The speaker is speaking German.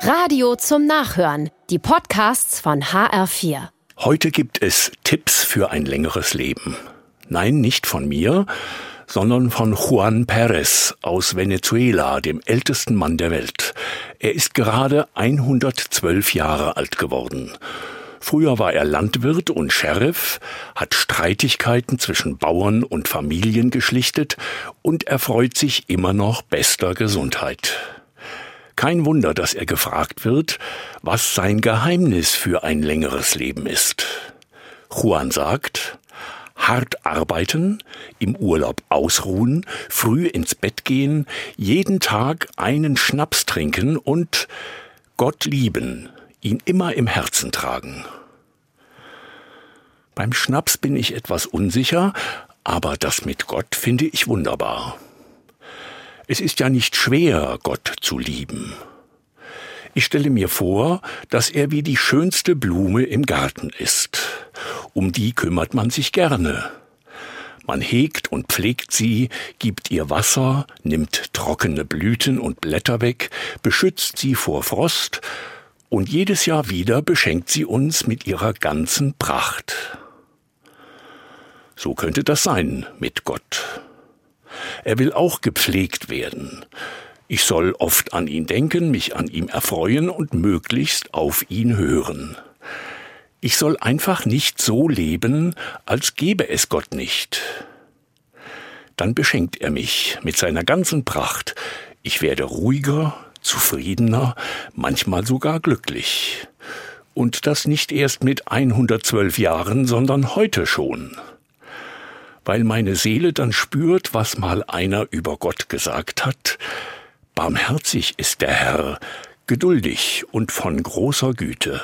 Radio zum Nachhören. Die Podcasts von HR4. Heute gibt es Tipps für ein längeres Leben. Nein, nicht von mir, sondern von Juan Perez aus Venezuela, dem ältesten Mann der Welt. Er ist gerade 112 Jahre alt geworden. Früher war er Landwirt und Sheriff, hat Streitigkeiten zwischen Bauern und Familien geschlichtet und erfreut sich immer noch bester Gesundheit. Kein Wunder, dass er gefragt wird, was sein Geheimnis für ein längeres Leben ist. Juan sagt, hart arbeiten, im Urlaub ausruhen, früh ins Bett gehen, jeden Tag einen Schnaps trinken und Gott lieben, ihn immer im Herzen tragen. Beim Schnaps bin ich etwas unsicher, aber das mit Gott finde ich wunderbar. Es ist ja nicht schwer, Gott zu lieben. Ich stelle mir vor, dass er wie die schönste Blume im Garten ist. Um die kümmert man sich gerne. Man hegt und pflegt sie, gibt ihr Wasser, nimmt trockene Blüten und Blätter weg, beschützt sie vor Frost, und jedes Jahr wieder beschenkt sie uns mit ihrer ganzen Pracht. So könnte das sein mit Gott. Er will auch gepflegt werden. Ich soll oft an ihn denken, mich an ihm erfreuen und möglichst auf ihn hören. Ich soll einfach nicht so leben, als gäbe es Gott nicht. Dann beschenkt er mich mit seiner ganzen Pracht. Ich werde ruhiger, zufriedener, manchmal sogar glücklich. Und das nicht erst mit 112 Jahren, sondern heute schon weil meine Seele dann spürt, was mal einer über Gott gesagt hat. Barmherzig ist der Herr, geduldig und von großer Güte.